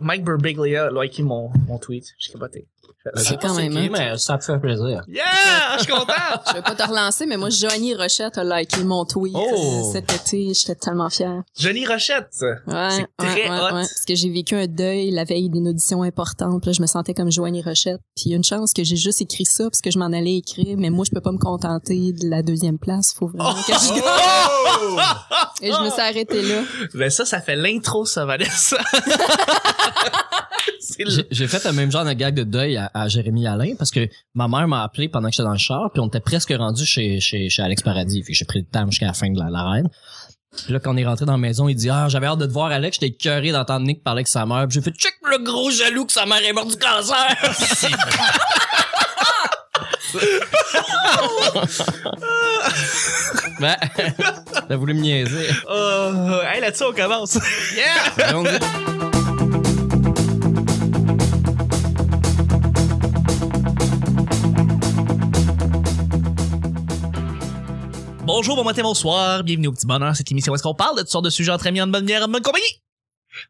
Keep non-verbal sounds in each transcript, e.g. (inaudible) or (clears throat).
Mike Birbiglia a liké mon, mon tweet. J'ai capoté. C'est quand même, qui, hein? mais ça me fait plaisir. Yeah! Je suis content! Je vais pas te relancer, mais moi, Johnny Rochette a liké mon tweet Oh. euh, cet été. J'étais tellement fière. Johnny Rochette. Ouais, C'est ouais, très ouais, hot. ouais. Parce que j'ai vécu un deuil la veille d'une audition importante. Là, je me sentais comme Joanie Rochette. Puis il y a une chance que j'ai juste écrit ça parce que je m'en allais écrire. Mais moi, je peux pas me contenter de la deuxième place. Faut vraiment que je gagne. Oh! Et je me suis arrêtée là. Ben ça, ça fait l'intro, ça, Vanessa. (laughs) (laughs) J'ai- fait le même genre de gag de deuil à, à Jérémy Alain parce que ma mère m'a appelé pendant que j'étais dans le char puis on était presque rendu chez, chez, chez Alex Paradis. Fait j'ai pris le temps jusqu'à la fin de la, la reine. Puis là, quand on est rentré dans la maison, il dit Ah, j'avais hâte de te voir Alex, j'étais cœuré d'entendre Nick parler avec sa mère. Puis j'ai fait check le gros jaloux que sa mère est morte du cancer. (laughs) (laughs) ben, t'as voulu me niaiser. Oh, hey, là-dessus, on commence. Yeah! Bonjour, bon matin, bonsoir. Bienvenue au Petit Bonheur, cette émission où est-ce qu'on parle de toutes sortes de sujets entre amis, en bonne bière, en bonne compagnie.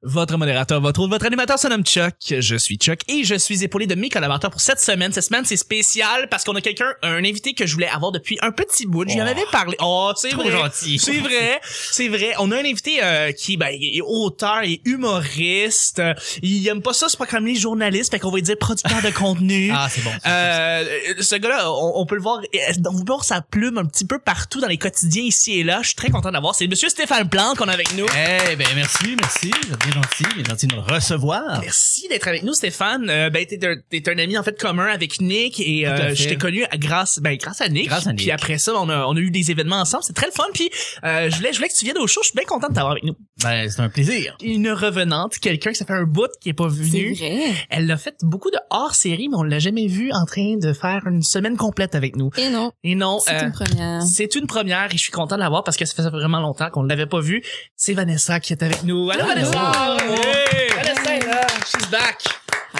Votre modérateur, votre autre, votre animateur se nomme Chuck. Je suis Chuck et je suis épaulé de mes collaborateurs pour cette semaine. Cette semaine, c'est spécial parce qu'on a quelqu'un, un invité que je voulais avoir depuis un petit bout. Je lui en Oh. avais parlé. Oh, c'est Trop vrai. gentil. C'est vrai. C'est vrai. On a un invité euh, qui ben, il est auteur et humoriste. Il aime pas ça, c'est pas comme les journalistes, fait qu'on va dire producteur de contenu. (laughs) Ah, c'est bon. Euh, ce gars-là, on, on peut le voir, euh, on peut voir sa plume un petit peu partout dans les quotidiens ici et là. Je suis très content d'avoir. C'est Monsieur Stéphane Plante qu'on a avec nous. Eh ben merci, merci. Bien gentil, bien gentil de nous recevoir. Merci d'être avec nous, Stéphane. Euh, ben, t'es un, t'es un ami en fait commun avec Nick et euh, je t'ai connu grâce, ben, grâce à Nick. Grâce à Nick. Puis après ça, on a, on a eu des événements ensemble. C'est très le fun. Puis euh, je voulais, je voulais que tu viennes au show. Je suis bien content de t'avoir avec nous. Ben c'est un plaisir. Une revenante, quelqu'un qui ça fait un bout qui est pas C'est venu. vrai. Elle a fait beaucoup de hors-série, mais on l'a jamais vu en train de faire une semaine complète avec nous. Et non, Et non, c'est euh, une première. c'est une première et je suis content de l'avoir parce que ça fait vraiment longtemps qu'on ne l'avait pas vu. C'est Vanessa qui est avec nous. Allô, Allô. Vanessa! Hey! Est là! She's back!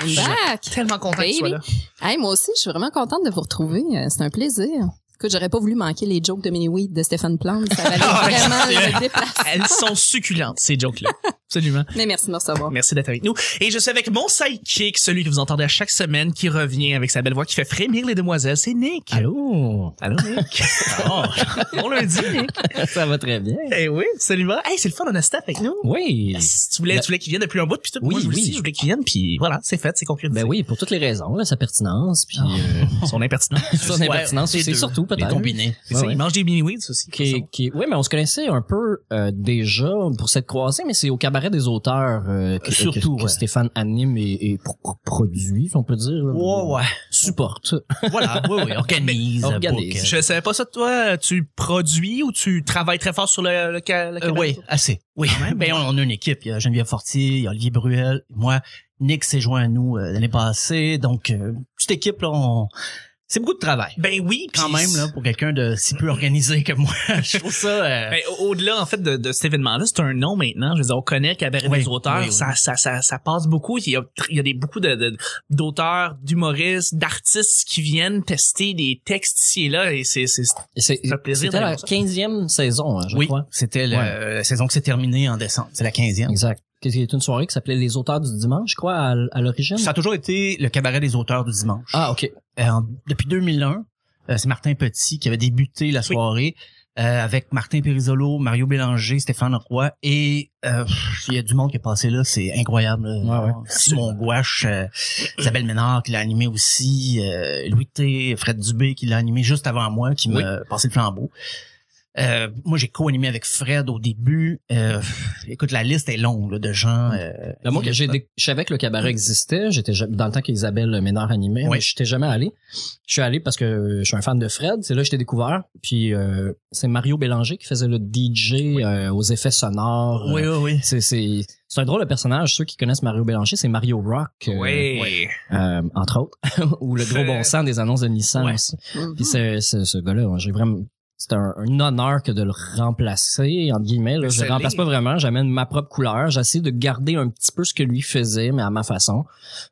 I'm back. Tellement content que tu sois là. Hey, moi aussi, je suis vraiment contente de vous retrouver. Euh, C'est un plaisir. Écoute, j'aurais pas voulu manquer les jokes de Mini-Weed de Stéphane Plante. Ça valait (laughs) vraiment le (laughs) déplacement. Elles sont succulentes, ces jokes-là. Absolument. Mais merci de me recevoir. Merci d'être avec nous. Et je suis avec mon sidekick, celui que vous entendez à chaque semaine, qui revient avec sa belle voix qui fait frémir les demoiselles. C'est Nick. Allô? Allô, Nick? (laughs) Oh, bon lundi, Nick. Ça va très bien. Eh oui, salut. Hey, c'est le fun, on a Steph avec nous. Oui. Tu voulais, tu voulais qu'il vienne depuis un bout, puis tout. Oui, Moi, je oui. aussi, je voulais qu'il vienne, puis voilà, c'est fait, c'est concrétisé. Ben oui, pour toutes les raisons, là, sa pertinence, puis euh, Son impertinence. son impertinence, c'est surtout Les peut-être. combinés. C'est Ouais, ça, ouais. il mange des mini-weeds aussi. Qui, qui, oui, mais on se connaissait un peu euh, déjà pour cette croisée, mais c'est au cabaret des auteurs euh, que, Surtout, que, que ouais. Stéphane anime et, et pro- pro- produit, si on peut dire. Ouais, ouais. Supporte. Voilà, (laughs) oui, oui, organise. Organise. book. Je savais pas ça de toi. Tu produis ou tu travailles très fort sur le, le, le Euh, cabaret? oui, assez. (laughs) Oui. Ben, on, on a une équipe. Il y a Geneviève Fortier, il y a Olivier Bruel, moi. Nick s'est joint à nous euh, l'année passée. Donc, euh, petite équipe, là, on... c'est beaucoup de travail. Ben oui, Quand même, là, pour quelqu'un de si peu organisé que moi. (laughs) je trouve ça... euh, Ben, au- au-delà en fait de, de cet événement-là, c'est un nom maintenant. Je veux dire, on connaît Cabaret Oui, des auteurs, oui, oui. Ça, ça, ça, ça passe beaucoup. Il y a, il y a des beaucoup de, de- d'auteurs, d'humoristes, d'artistes qui viennent tester des textes ici et là, et c'est, c'est, c'est- plaisir C'était la. 15e saison, hein, je oui, crois. c'était la Ouais. la saison qui s'est terminée en décembre. C'est la 15e. Exact. Qui est une soirée qui s'appelait Les auteurs du dimanche, je crois, à, à l'origine? Ça a toujours été le cabaret des auteurs du dimanche. Ah, ok. Euh, depuis 2001, euh, c'est Martin Petit qui avait débuté la soirée euh, avec Martin Périsolo, Mario Bélanger, Stéphane Roy et euh, il y a du monde qui est passé là, c'est incroyable. là. Ouais, ouais. Simon Gouache, euh, Isabelle Ménard qui l'a animé aussi, Louis T, Fred Dubé qui l'a animé juste avant moi, qui m'a passé le flambeau. Euh, moi, j'ai co-animé avec Fred au début. Euh, écoute, la liste est longue là, de gens. Euh, Ben, moi, j'ai dé- je savais que le cabaret existait. J'étais dans le temps qu'Isabelle Ménard animait, Oui. mais j'étais jamais allé. Je suis allé parce que je suis un fan de Fred. C'est là que je t'ai découvert. Puis euh, c'est Mario Bélanger qui faisait le DJ euh, aux effets sonores. Oui, oui, oui. C'est c'est c'est un drôle de personnage. Ceux qui connaissent Mario Bélanger, c'est Mario Rock, euh, ouais. euh, entre autres, (laughs) ou le gros bon sens des annonces de Nissan Ouais. aussi. Mhm. Puis c'est c'est- ce gars-là, j'ai vraiment c'est un, un honneur que de le remplacer entre guillemets. Là. Je le remplace pas vraiment. J'amène ma propre couleur. J'essaie de garder un petit peu ce que lui faisait, mais à ma façon,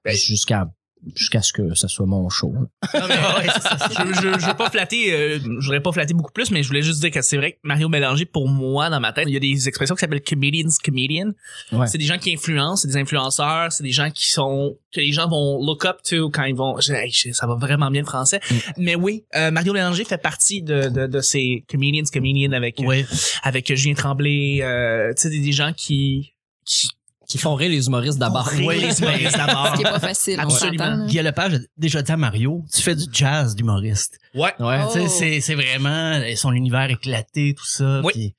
Ben, jusqu'à jusqu'à ce que ça soit mon show. Non, mais, je, je, je veux pas flatter, euh, je voudrais pas flatter beaucoup plus, mais je voulais juste dire que c'est vrai que Mario Mélanger, pour moi, dans ma tête, il y a des expressions qui s'appellent comedians comedian. Ouais. C'est des gens qui influencent, c'est des influenceurs, c'est des gens qui sont, que les gens vont look up to quand ils vont, je- je- ça va vraiment bien le français. Mm. Mais oui, euh, Mario Mélanger fait partie de, de, de ces comedians comedian avec, Oui. avec Julien Tremblay, euh, tu sais, des, des gens qui, qui Qui font rire les humoristes d'abord. rire les humoristes d'abord. Ce qui est pas facile, Absolument. Guy Lepage a déjà dit à Mario, tu fais du jazz d'humoriste. Ouais, Ouais. Oh. Tu sais, c'est, c'est vraiment son univers éclaté, tout ça. Oui.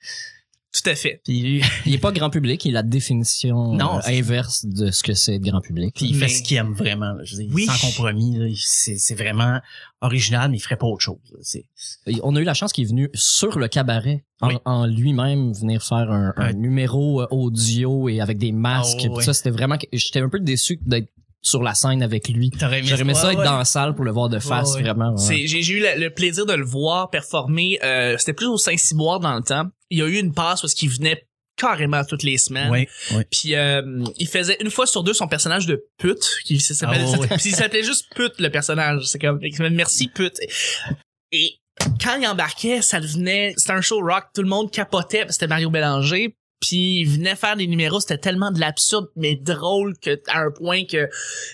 Tout à fait. puis, (laughs) Il est pas grand public, il est la définition Non, euh, inverse de ce que c'est être grand public. puis il Mais- fait ce qu'il aime vraiment. là. Je veux dire, Oui. Sans compromis. C'est, vraiment original, mais il ferait pas autre chose. là. C'est, Et On a eu la chance qu'il est venu sur le cabaret en, Oui. en lui-même venir faire un, numéro euh, audio et avec des masques. Ouais, tout ça, c'était vraiment. que- J'étais un peu déçu d'être sur la scène avec lui. J'aurais aimé ça Ouais, être ouais. dans la salle pour le voir de face, Ouais, vraiment. j'ai, j'ai eu le, le plaisir de le voir performer. Euh, c'était plus au Saint-Cyboire dans le temps. Il y a eu une passe parce qu'il venait carrément toutes les semaines. Oui, oui. Puis euh, il faisait une fois sur deux son personnage de pute qui s'appelle Ah (laughs) il s'appelait juste pute le personnage c'est comme merci pute et quand il embarquait ça devenait c'était un show rock tout le monde capotait parce que c'était Mario Bélanger puis il venait faire des numéros c'était tellement de l'absurde mais drôle que à un point que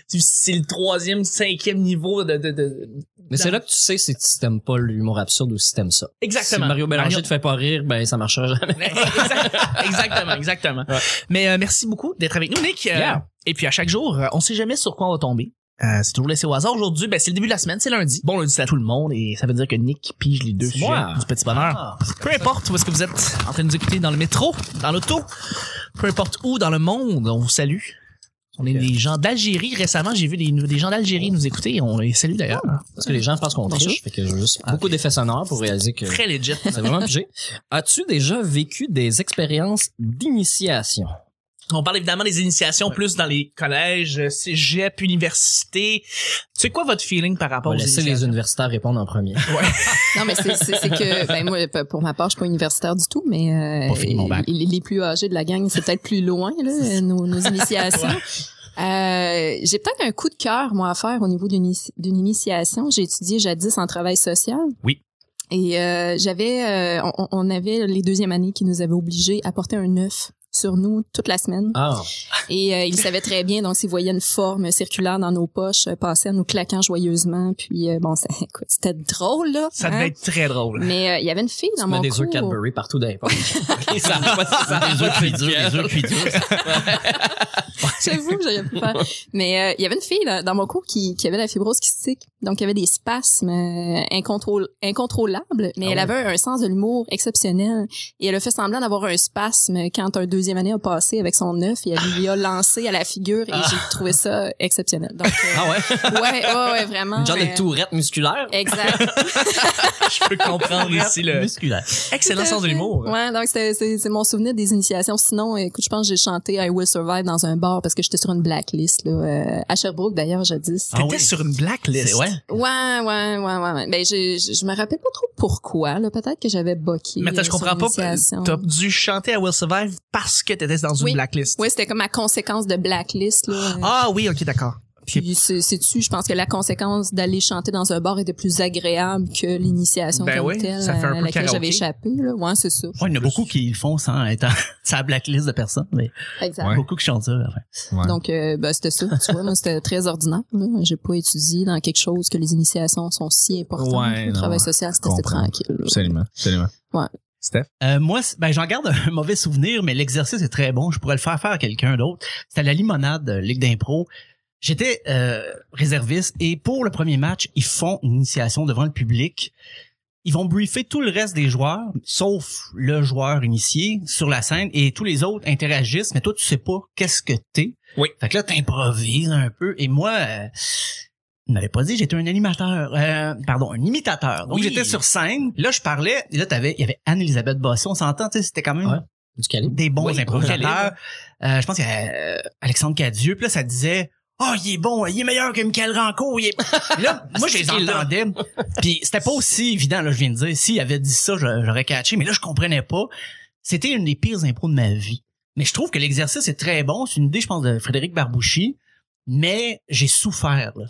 c'est le troisième cinquième niveau de, de, de- Mais c'est là que tu sais si tu t'aimes pas l'humour absurde ou si t'aimes ça. exactement Si Mario Bélanger Mario- te fait pas rire, ben ça marchera jamais. (laughs) Exact- exactement, exactement. Ouais. Mais euh, merci beaucoup d'être avec nous, Nick. Euh, Yeah. Et puis à chaque jour, euh, on sait jamais sur quoi on va tomber. Euh, c'est toujours laissé au hasard. Aujourd'hui, ben, c'est le début de la semaine, c'est lundi. Bon lundi à tout le monde et ça veut dire que Nick pige les deux C'est sujets moi. du petit bonheur. Ah, Peu importe où est-ce que vous êtes en train de nous écouter dans le métro, dans l'auto, peu importe où dans le monde, on vous salue. On est des gens d'Algérie. Récemment, j'ai vu des, des gens d'Algérie nous écouter. On les salue d'ailleurs. Parce que les gens pensent qu'on triche, fait que juste beaucoup d'effets sonores pour réaliser que Très legit. c'est vraiment pigé. As-tu déjà vécu des expériences d'initiation? On parle évidemment des initiations plus dans les collèges, cégep, université. C'est quoi votre feeling par On rapport va aux laisser les universitaires répondre en premier. (laughs) (laughs) Non, mais c'est c'est- c'est que, ben moi, pour ma part, je suis pas universitaire du tout, mais euh, Pas fini mon bac. les, les plus âgés de la gang, c'est peut-être plus loin, là, (laughs) nos, nos initiations. Euh, j'ai peut-être un coup de cœur, moi, à faire au niveau d'une initiation. J'ai étudié jadis en travail social. Oui. Et euh, j'avais, euh, on, on avait les deuxièmes années qui nous avaient obligés à porter un œuf sur nous toute la semaine. Ah, Et euh, il savait très bien, donc s'il voyait une forme circulaire dans nos poches, euh, passer en nous claquant joyeusement. Puis euh, bon, (laughs) ça, écoute, c'était drôle là. Ça hein? devait être très drôle. Mais euh, il y avait une fille dans tu mets mon des cours. œufs Cadbury partout dans les poches. (laughs) (laughs) ça a pas- ça a des œufs cuits durs, des œufs cuits durs. J'avoue que j'aurais pu faire. Mais euh, il y avait une fille là, dans mon cours qui, qui avait la fibrose kystique. Donc il y avait des spasmes euh, incontrôl- incontrôlables, mais Ah elle avait un sens de l'humour exceptionnel. Et elle a fait semblant d'avoir un spasme quand un deuxième année a passé avec son œuf et elle lui a lancé à la figure et j'ai trouvé ça exceptionnel. Donc euh, Ah ouais? (laughs) ouais, ouais, ouais, vraiment. Une genre mais- de tourette musculaire? Exact. (laughs) Je peux comprendre ici le Musculaire. excellent sens de l'humour. Ouais, donc c'est mon souvenir des initiations. Sinon, écoute, je pense que j'ai chanté I Will Survive dans un bar parce que j'étais sur une blacklist là, euh, à Sherbrooke d'ailleurs jadis. Ah T'étais oui. sur une blacklist? Ouais. Ouais, ouais, ouais, ouais. ouais. Ben, je, je, je me rappelle pas trop pourquoi. Là, peut-être que j'avais boqué. Mais attends, je euh, comprends pas. T'as dû chanter à Will Survive parce que t'étais dans une Oui. blacklist. Ouais, c'était comme ma conséquence de blacklist. Là. Ah oui, ok, d'accord. Puis c'est dessus, je pense que la conséquence d'aller chanter dans un bar était plus agréable que l'initiation Ben comme oui, telle ça fait un à peu laquelle j'avais échappé. Là. Ouais, c'est ça. Ouais, il y en a beaucoup qui le font sans être en, (laughs) sa blacklist de personnes, mais Exact. Ouais. beaucoup qui chantent ça. Enfin. Donc, euh, ben, c'était ça. Tu vois, moi, c'était très ordinaire. J'ai pas étudié dans quelque chose que les initiations sont si importantes. Ouais, le non, travail social, c'était tranquille. là. Absolument, absolument. Ouais. Steph? Euh, moi, ben, j'en garde (laughs) un mauvais souvenir, mais l'exercice est très bon. Je pourrais le faire faire à quelqu'un d'autre. C'était à la limonade Ligue d'impro. J'étais euh, réserviste et pour le premier match, ils font une initiation devant le public. Ils vont briefer tout le reste des joueurs, sauf le joueur initié sur la scène et tous les autres interagissent, mais toi, tu sais pas qu'est-ce que t'es. Oui. Fait que là, t'improvises un peu. Et moi, euh, il m'avait pas dit j'étais un animateur, euh, pardon, un imitateur. Donc Oui. j'étais sur scène. Là, je parlais. Et là, t'avais, il y avait Anne-Elisabeth Bossé. On s'entend, tu sais, c'était quand même Ouais. Du calibre. des bons Oui, improvisateurs. Euh, je pense qu'il y a euh, Alexandre Cadieux. Puis là, ça disait Oh, il est bon, il est meilleur que Michael Rancourt. Il est... (laughs) là, moi, je les entendais. Puis c'était pas aussi évident, là, je viens de dire. S'il avait dit ça, j'aurais catché. Mais là, je comprenais pas. C'était une des pires impros de ma vie. Mais je trouve que l'exercice est très bon. C'est une idée, je pense, de Frédéric Barbouchi. mais j'ai souffert. là.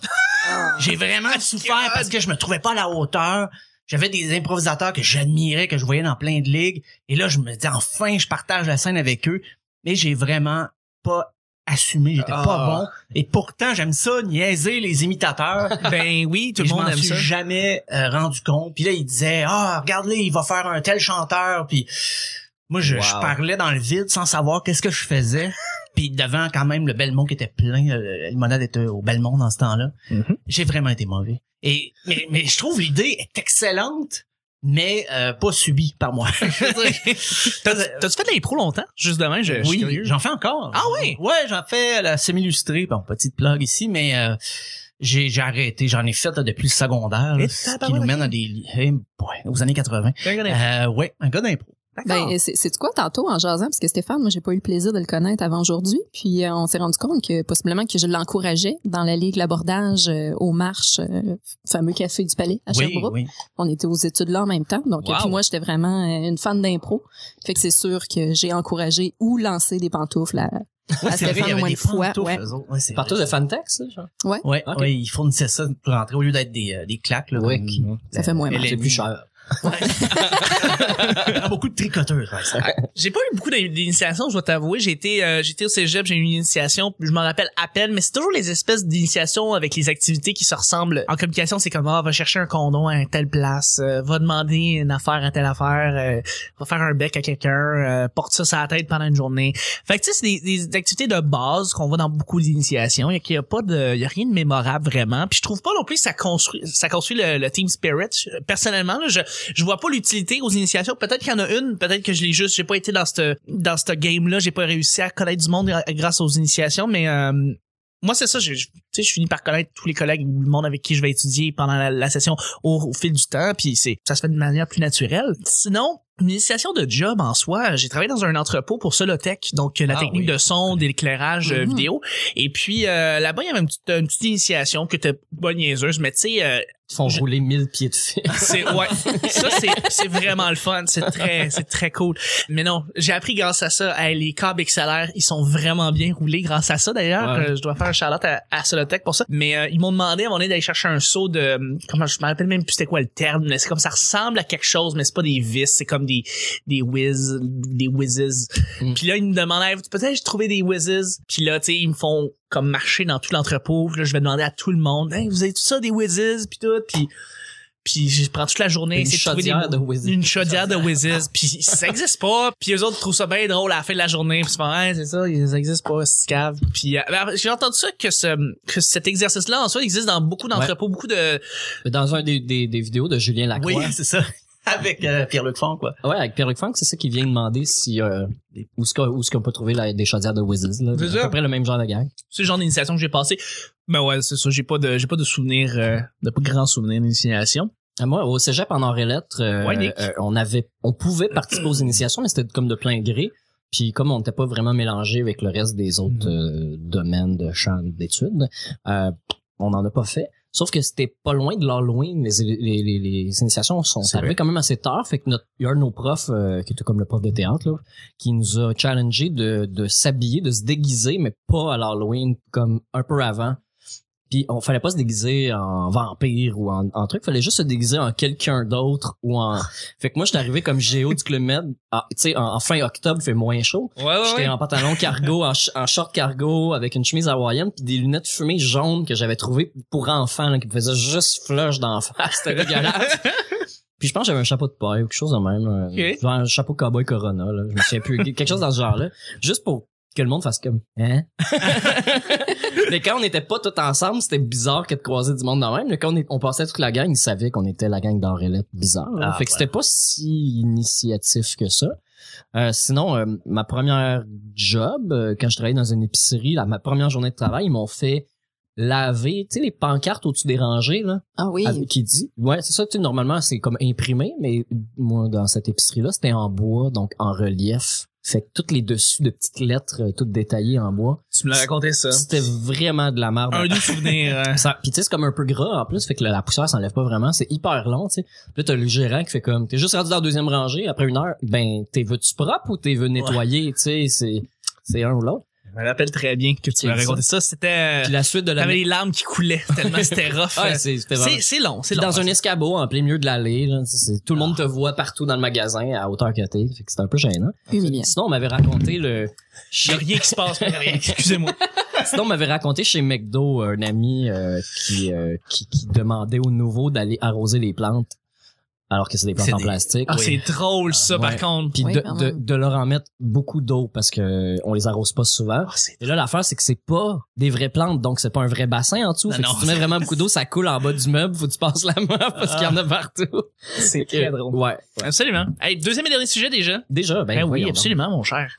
J'ai vraiment souffert parce que je me trouvais pas à la hauteur. J'avais des improvisateurs que j'admirais, que je voyais dans plein de ligues. Et là, je me dis, enfin, je partage la scène avec eux. Mais j'ai vraiment pas assumé. J'étais Ah. pas bon. Et pourtant, j'aime ça, niaiser les imitateurs. (laughs) Ben oui, tout le je monde m'en aime suis ça. jamais euh, rendu compte. Puis là, il disait, ah, regarde-le, il va faire un tel chanteur. Puis moi, je, Wow. je parlais dans le vide sans savoir qu'est-ce que je faisais. Puis devant quand même le Belmont qui était plein, euh, la limonade était au Belmont dans ce temps-là. Mhm. J'ai vraiment été mauvais. Et mais, mais je trouve l'idée est excellente, mais euh, pas subie par moi. (laughs) (laughs) T'as- T'as-tu fait de l'impro longtemps? Juste demain, je, oui, j'en fais encore. Ah oui? Ouais, j'en fais à la semi-illustrée. Bon, petite plug ici, mais euh, j'ai j'ai arrêté. J'en ai fait là, depuis le secondaire, là, ce qui nous mène à des li- eh, boy, aux années 80. Euh, ouais, un gars d'impro. Ben, c'est c'est quoi tantôt en jasant? Parce que Stéphane, moi j'ai pas eu le plaisir de le connaître avant aujourd'hui, puis euh, on s'est rendu compte que possiblement que je l'encourageais dans la ligue l'abordage euh, aux marches, euh, fameux café du Palais à Oui, Sherbrooke. oui. On était aux études là en même temps, donc Wow. euh, puis moi j'étais vraiment euh, une fan d'impro, fait que c'est sûr que j'ai encouragé ou lancé des pantoufles à, (laughs) Ouais, à c'est vrai, il y Stéphane au avait moins des fois, pantoufles, ouais. Ouais, Partout de Fantex, genre. Ouais, Ok. ouais, ils fournissaient ça pour rentrer au lieu d'être des, euh, des claques. Là, Ouais, comme- qui- Ça fait moins mal. C'est est- plus cher. Il y a beaucoup de tricoteurs. ouais, ça. J'ai pas eu beaucoup d'in- d'initiations, je dois t'avouer. J'ai été, euh, j'ai été au cégep, j'ai eu une initiation, je m'en rappelle à peine, mais c'est toujours les espèces d'initiations avec les activités qui se ressemblent. En communication, c'est comme, ah, va chercher un condom à telle place, euh, va demander une affaire à telle affaire, euh, va faire un bec à quelqu'un, euh, porte ça sur la tête pendant une journée. Fait que tu sais, c'est des, des activités de base qu'on voit dans beaucoup d'initiations. Il y a, qu'il y a pas de, il y a rien de mémorable vraiment. Puis je trouve pas non plus que ça construit, ça construit le, le team spirit. Personnellement, là, je, je vois pas l'utilité aux initiations. Peut-être qu'il y en a une, peut-être que je l'ai juste, j'ai pas été dans ce dans ce game là, j'ai pas réussi à connaître du monde grâce aux initiations, mais euh, moi c'est ça, je, je- tu sais, je finis par connaître tous les collègues ou le monde avec qui je vais étudier pendant la, la session au, au fil du temps, puis c'est ça se fait de manière plus naturelle. Sinon, une initiation de job en soi, j'ai travaillé dans un entrepôt pour Solotech, donc la Ah technique oui. de son, d'éclairage Mhm. vidéo. Et puis euh, là-bas, il y avait une petite, une petite initiation que t'es pas niaiseuse, mais tu sais, euh, Ils font Je- rouler 1000 pieds de fil. (laughs) c'est ouais, ça c'est c'est vraiment le fun, c'est très c'est très cool. Mais non, j'ai appris grâce à ça, hey, les câbles XLR, ils sont vraiment bien roulés grâce à ça d'ailleurs. Ouais. Euh, je dois faire un charlotte à, à Solotech pour ça. Mais euh, ils m'ont demandé à donné d'aller chercher un seau de comment je me rappelle même plus c'était quoi le terme, mais c'est comme ça ressemble à quelque chose mais c'est pas des vis, c'est comme des des whiz, des whizzes. Mm. Puis là ils me demandaient peut-être trouver des whizzes. Puis là tu sais ils me font comme marcher dans tout l'entrepôt. Là je vais demander à tout le monde, hey, vous avez tout ça des whizzes puis tout puis puis je prends toute la journée Une essayer de des chaudière de Whizzes. une chaudière de Whizzes (laughs) puis ça existe pas puis les autres trouvent ça bien drôle à la fin de la journée puis ils ouais c'est ça ça existe pas c'est cave puis euh, j'ai entendu ça que ce que cet exercice là en soi existe dans beaucoup d'entrepôts beaucoup de Dans un des, des, des vidéos de Julien Lacroix. Oui, (laughs) c'est ça. (laughs) Avec euh, Pierre-Luc Font, quoi. Ouais, avec Pierre-Luc Funk, c'est ça qui vient demander si euh, où est-ce qu'on peut trouver la- des chaudières de Whizzes là. C'est À peu près le même genre de gang. c'est le genre d'initiation que j'ai passé ben ouais c'est ça j'ai pas de j'ai pas de souvenirs euh, de pas grands souvenirs d'initiation À moi, au cégep en arts et lettres, euh, Ouais, euh, on avait, on pouvait participer aux initiations, mais c'était comme de plein gré. Puis comme on n'était pas vraiment mélangé avec le reste des autres euh, domaines de champs d'études, euh, on n'en a pas fait. Sauf que c'était pas loin de l'Halloween. Les, les, les, les initiations sont arrivées vrai. quand même assez tard. Fait que notre, il y a un de nos profs, euh, qui était comme le prof de théâtre, là, qui nous a challengé de, de s'habiller, de se déguiser, mais pas à l'Halloween, comme un peu avant. Puis on fallait pas se déguiser en vampire ou en, en truc, fallait juste se déguiser en quelqu'un d'autre ou en. Fait que moi j'étais arrivé comme Géo du Club Med, ah, tu sais en, en fin octobre, il fait moins chaud. ouais ouais, J'étais en pantalon cargo, en, sh- en short cargo avec une chemise hawaïenne puis des lunettes fumées jaunes que j'avais trouvées pour enfants là, qui me faisaient juste flush d'en face, c'était dégueulasse. (laughs) Puis je pense que j'avais un chapeau de paille ou quelque chose de même, genre un chapeau cowboy Corona là, je me souviens plus. Quelque chose dans ce genre là, juste pour que le monde fasse comme hein? (laughs) (laughs) mais quand on n'était pas tous ensemble, c'était bizarre que de croiser du monde dans même. Mais quand on, est- on passait toute la gang, ils savaient qu'on était la gang d'Aurélette bizarre. là. Ah, fait que c'était pas si initiatif que ça. Euh, sinon, euh, ma première job, euh, quand je travaillais dans une épicerie, la, ma première journée de travail, ils m'ont fait laver, tu sais, les pancartes au-dessus des rangées, là, Ah oui. avec- qui dit, ouais, c'est ça, tu sais, normalement, c'est comme imprimé, mais moi, dans cette épicerie-là, c'était en bois, donc en relief. Fait que toutes les dessus de petites lettres, euh, toutes détaillées en bois. tu me l'as raconté ça C'était vraiment de la merde. un doux souvenir (laughs) euh. Ça, puis tu sais, c'est comme un peu gras en plus, fait que la, la poussière s'enlève pas vraiment, c'est hyper long, tu sais. Puis là, t'as le gérant qui fait comme, t'es juste rendu dans la deuxième rangée, après une heure, ben, t'es veux-tu propre ou t'es veux nettoyer, tu sais, c'est, c'est un ou l'autre. Je me rappelle très bien que tu m'as ça. raconté ça. C'était... Puis la suite de la T'avais les larmes qui coulaient (laughs) tellement c'était rough. Ouais, c'est c'était vraiment- c'est, long, c'est long. dans un escabeau en plein milieu de l'allée, là, tout le monde te voit partout dans le magasin à hauteur que t'es, fait que c'est un peu gênant. Sinon, on m'avait raconté le a rien qui se passe, mais rien. Excusez-moi. (laughs) Sinon, on m'avait raconté chez McDo un ami euh, qui, euh, qui qui demandait aux nouveaux d'aller arroser les plantes alors que c'est des plantes en des- plastique. Ah, c'est drôle, ça, Ouais. par contre. Puis Oui, de, de, de leur en mettre beaucoup d'eau parce que on les arrose pas souvent. Ah, c'est Et là, l'affaire, c'est que c'est pas des vraies plantes, donc c'est pas un vrai bassin en dessous. Non, Fait que non, si tu mets vraiment beaucoup d'eau, ça coule en bas du meuble, faut que tu passes la main parce qu'il y en a partout. c'est très drôle. Ouais. ouais. Absolument. Hey, deuxième et dernier sujet déjà. Déjà, ben, Ben oui, donc. absolument, mon cher.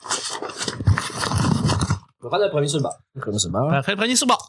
On va prendre le premier sur le. Le premier sur le. Parfait, prenez sur bord.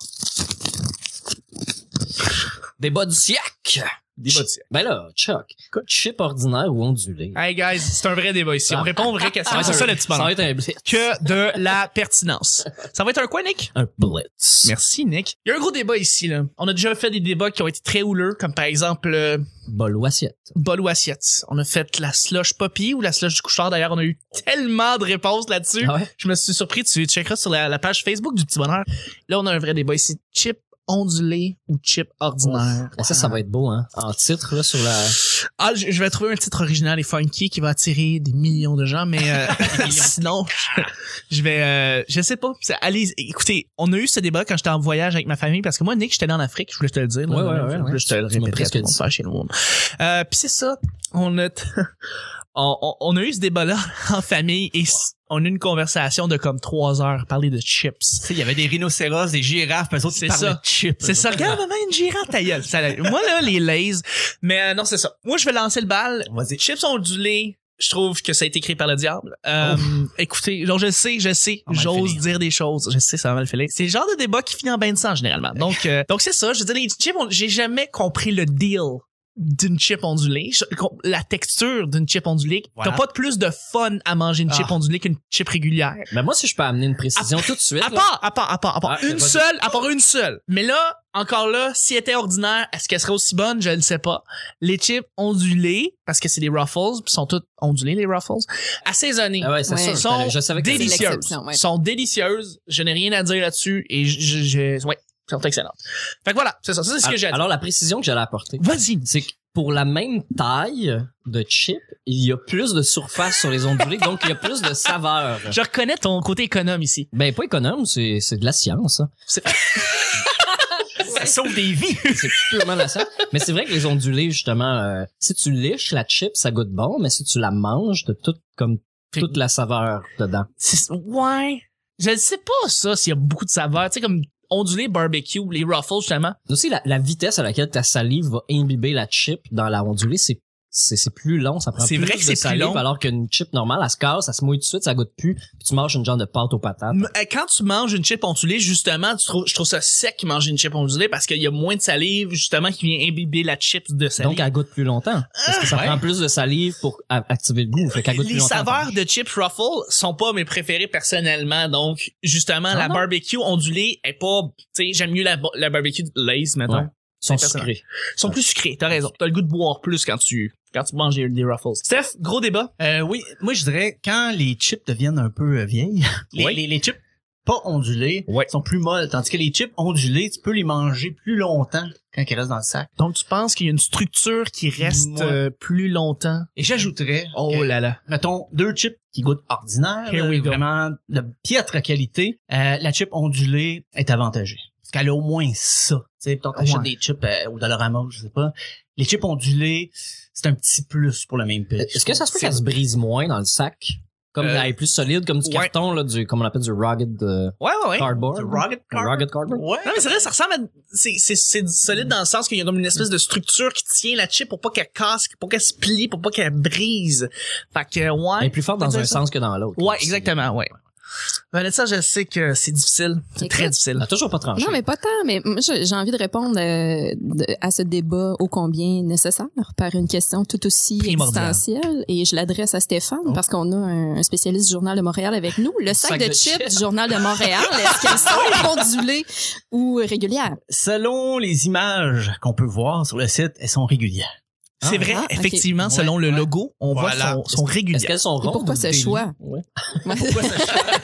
Débat du siècle. Débat du siècle. Ben là, Chuck, chip ordinaire ou ondulé? Hey guys, c'est un vrai débat ici. On répond aux vraies questions. (laughs) Ça va c'est être ça un- le petit Ça bonheur. va être un blitz. Que de la pertinence. Ça va être un quoi, Nick? Un blitz. Merci, Nick. Il y a un gros débat ici, là. On a déjà fait des débats qui ont été très houleux, comme par exemple, euh, Bol ou assiette. bol ou assiette. On a fait la slush poppy ou la slush du couchard. D'ailleurs, on a eu tellement de réponses là-dessus. Ah ouais? Je me suis surpris. Tu checkeras sur la, la page Facebook du petit bonheur. Là, on a un vrai débat ici. Chip ondulé ou chip ordinaire? Ça, ça va être beau, hein? En titre, là, sur la... Ah, je, je vais trouver un titre original et funky qui va attirer des millions de gens, mais euh, (laughs) sinon, je, je vais, euh, je sais pas. Allez, écoutez, on a eu ce débat quand j'étais en voyage avec ma famille parce que moi, Nick, j'étais allé en Afrique, je voulais te le dire. là. Ouais, ouais, ouais, Je te le à tout le monde, chez nous. Euh, puis c'est ça, on a, (laughs) on, on, on a eu ce débat-là (laughs) en famille et on a eu une conversation de comme trois heures, parler de chips. Tu sais, il y avait des rhinocéros, des girafes, eux autres, C'est ça. de chips. C'est ça. Regarde, maman, une girafe, ta gueule. Ça, moi, là, les lays. Mais euh, non, c'est ça. Moi, je vais lancer le bal. Vas-y. Chips ondulés, je trouve que ça a été créé par le diable. Euh, écoutez, genre, je sais, je sais, mal j'ose dire des choses. Je sais, ça va mal finir. C'est le genre de débat qui finit en bain de sang, généralement. Donc, euh, donc c'est ça. Je veux dire, les chips, j'ai jamais compris le deal d'une chip ondulée. La texture d'une chip ondulée. Voilà. T'as pas de plus de fun à manger une chip Ah. ondulée qu'une chip régulière. Ben moi, si je peux amener une précision tout de suite, À là. part, à part, à part, à part Ah, une seule, à part une seule. Mais là, encore là, si elle était ordinaire, est-ce qu'elle serait aussi bonne? Je ne sais pas. Les chips ondulés, parce que c'est des Ruffles, puis sont toutes ondulés, les Ruffles, assaisonnés. Ah ouais, c'est Ouais. ça. Sont Je savais que C'est délicieuses. ouais. Sont délicieuses. Je n'ai rien à dire là-dessus et je, je, je- ouais, sont excellentes. Fait que voilà, c'est ça. Ça, c'est ce que j'ai. Alors, la précision que j'allais apporter, Vas-y. c'est que pour la même taille de chip, il y a plus de surface sur les ondulés, donc il y a plus de saveur. (laughs) Je reconnais ton côté économe ici. Ben, pas économe, c'est, c'est de la science. hein. (laughs) Ça sauve des vies. (laughs) C'est purement de la science. Mais c'est vrai que les ondulés, justement, euh, si tu liches la chip, ça goûte bon, mais si tu la manges, t'as tout, comme, toute la saveur dedans. c'est- ouais. Je ne sais pas ça s'il y a beaucoup de saveur. Tu sais, comme ondulé barbecue, les Ruffles, justement. Aussi, la, la vitesse à laquelle ta salive va imbiber la chip dans la ondulée, c'est c'est c'est plus long, ça prend C'est plus vrai que de c'est plus salive, long. alors qu'une chip normale, elle se casse, elle se mouille tout de suite, ça goûte plus, puis tu manges une genre de pâte aux patates. Euh, Quand tu manges une chip ondulée, justement, tu trouves, je trouve ça sec manger une chip ondulée parce qu'il y a moins de salive, justement, qui vient imbiber la chips de salive. Donc, elle goûte plus longtemps. Parce que ça Ouais. prend plus de salive pour activer le goût. Fait goûte les saveurs de chips Ruffle sont pas mes préférés personnellement. Donc, justement, Ah la non? barbecue ondulée est pas, tu sais, j'aime mieux la, la barbecue de Lay's, mettons. Ouais. sont sucrés. Sont plus sucrés, t'as raison. T'as le goût de boire plus quand tu, quand tu manges des, des Ruffles. Steph, gros débat. Euh, oui, moi je dirais quand les chips deviennent un peu euh, vieilles, (laughs) les, Oui. les, les chips pas ondulés Ouais. sont plus molles, tandis que les chips ondulés, tu peux les manger plus longtemps quand ils restent dans le sac. Donc, tu penses qu'il y a une structure qui reste euh, plus longtemps? Et j'ajouterais, Oh là là. mettons, deux chips qui goûtent ordinaire, Here we go. vraiment de piètre qualité, euh, la chip ondulée est avantagée. Parce qu'elle a au moins ça. Tu sais, peut-être t'achètes Ouais. des chips euh, au Dollarama, je sais pas. Les chips ondulés, c'est un petit plus pour le même prix. Est-ce que ça se peut qu'elle se brise moins dans le sac? Comme Euh, elle est plus solide, comme du ouais. carton, là, du, comme on appelle du rugged euh, Ouais, ouais, ouais. cardboard. Du rugged cardboard? Rugged cardboard? Ouais. Non, mais c'est vrai, ça ressemble à, c'est, c'est, c'est solide dans le sens qu'il y a comme une espèce de structure qui tient la chip pour pas qu'elle casse, pour qu'elle se plie, pour pas qu'elle brise. Fait que, Elle est ouais. plus forte dans un ça. sens que dans l'autre. Ouais, exactement, ouais. Vanessa, je sais que c'est difficile. C'est très difficile. A toujours pas tranché. Non, mais pas tant, mais j'ai envie de répondre euh, de- à ce débat ô combien nécessaire par une question tout aussi existentielle. Et je l'adresse à Stéphane Oh. parce qu'on a un, un spécialiste du Journal de Montréal avec nous. Le sac, Sac de, de chips chips. du Journal de Montréal, est-ce qu'elles (laughs) sont ondulées ou régulières? Selon les images qu'on peut voir sur le site, elles sont régulières. C'est vrai, ah, effectivement, selon le ouais. logo, on Voilà. voit son, son régulier. Est-ce qu'elles sont Et rondes? pourquoi ou ce choix? Ouais. (laughs)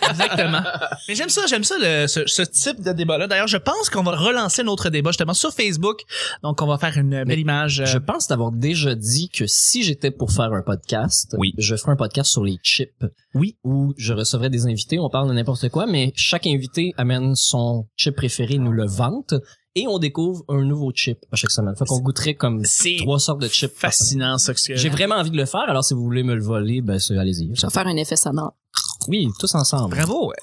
Exactement. Mais j'aime ça, j'aime ça, le- ce, ce type de débat-là. D'ailleurs, je pense qu'on va relancer notre débat justement sur Facebook. Donc, on va faire une belle image. euh, Je pense t'avoir déjà dit que si j'étais pour faire un podcast, Oui. je ferais un podcast sur les chips. Oui. Où je recevrais des invités, on parle de n'importe quoi, mais chaque invité amène son chip préféré, nous le vante, et on découvre un nouveau chip à chaque semaine. Fait qu'on goûterait comme trois sortes de chips. fascinant, ça. J'ai vraiment envie de le faire, alors si vous voulez me le voler, ben c'est- allez-y. Je vais faire un effet sonore. Oui, tous ensemble. Bravo, ouais.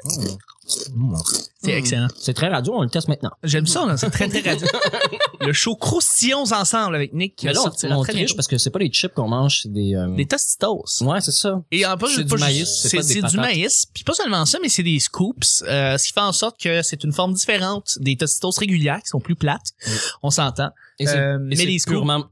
Mm. c'est excellent. C'est très radio, on le teste maintenant. J'aime ça, là, c'est très très radio. (laughs) le show Croustillons ensemble avec Nick qui Mais là, on, on très triche bientôt. parce que c'est pas les chips qu'on mange, c'est des... euh, Des Tostitos. Ouais, c'est ça. Et en plus, C'est pas du maïs, c'est c'est pas des c'est du maïs, puis pas seulement ça, mais c'est des scoops, euh, ce qui fait en sorte que c'est une forme différente des Tostitos régulières qui sont plus plates. Oui. On s'entend. Et Euh, mais c'est les scoops- purement,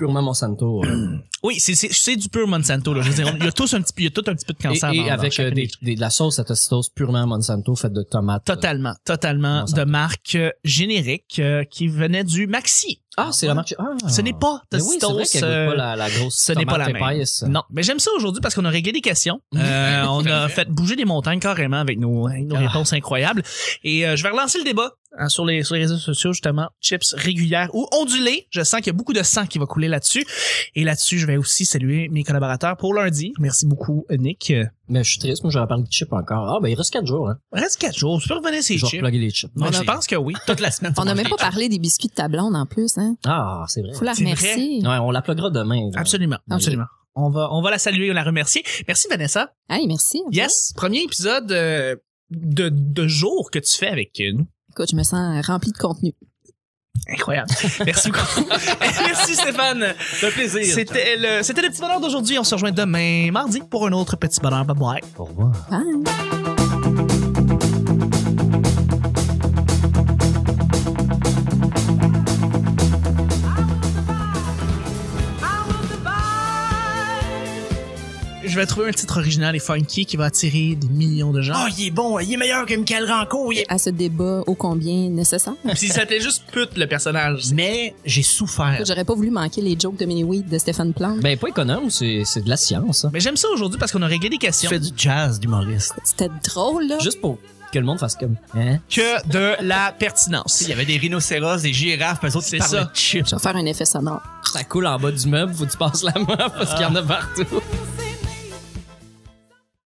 purement Monsanto. euh. (clears throat) Oui, c'est du pur Monsanto là. Je veux dire, il y a tous un petit peu, il y a tout un petit peu de cancer. et dans avec euh, des de la sauce à tostos purement Monsanto faite de tomates. Totalement, totalement Monsanto. de marque euh, générique euh, qui venait du Maxi. Ah, c'est la marque. Ah. Ce n'est pas Mais oui, c'est vrai Tostitos. euh, pas la, la grosse ce n'est pas la même. Non, mais j'aime ça aujourd'hui parce qu'on a réglé des questions. (laughs) Euh, on a fait bouger des montagnes carrément avec nos, nos Ah. réponses incroyables. Et euh, je vais relancer le débat hein, sur, les, sur les réseaux sociaux justement. Chips régulières ou ondulées. Je sens qu'il y a beaucoup de sang qui va couler là-dessus. Et là-dessus, je vais aussi saluer mes collaborateurs pour lundi. Merci beaucoup, Nick. Mais je suis triste, moi j'aurais parlé de chips encore. Ah, ben il reste quatre jours. Hein. Reste quatre jours. Tu peux revenir ces Je chips. reploguer les chips. Je pense que oui. Toute la semaine. On n'a même pas parlé des biscuits de ta blonde en plus, hein. Ah, c'est vrai. Faut la remercier. Ouais, on la pluguera demain. là. Absolument, absolument. On va, on va la saluer, on la remercier. Merci Vanessa. Hey, merci. Yes, premier épisode euh, de, de jour que tu fais avec nous. Écoute, je me sens rempli de contenu. Incroyable. Merci beaucoup. (laughs) Merci Stéphane. Fait plaisir. C'était le, c'était le petit bonheur d'aujourd'hui. On se rejoint demain, mardi, pour un autre petit bonheur. Bye bye. Au revoir. Bye. Vais trouver un titre original et funky qui va attirer des millions de gens. Oh, il est bon, il est meilleur que Michael Ranco. il est- À ce débat ô combien nécessaire. Puis si ça s'appelait juste pute le personnage. Mais j'ai souffert. J'aurais pas voulu manquer les jokes de Mini-Weed de Stéphane Plante. Ben, pas économe, c'est c'est de la science. hein. Mais j'aime ça aujourd'hui parce qu'on a réglé des Tu questions fais du jazz d'humoriste. C'était drôle, là. Juste pour que le monde fasse comme. Hein? que de la pertinence. Il y avait des rhinocéros, des girafes, puis eux autres, C'est ça. Je vais faire un effet sonore. Ça coule en bas du meuble, faut que tu passes la main parce qu'il y en a partout. (laughs)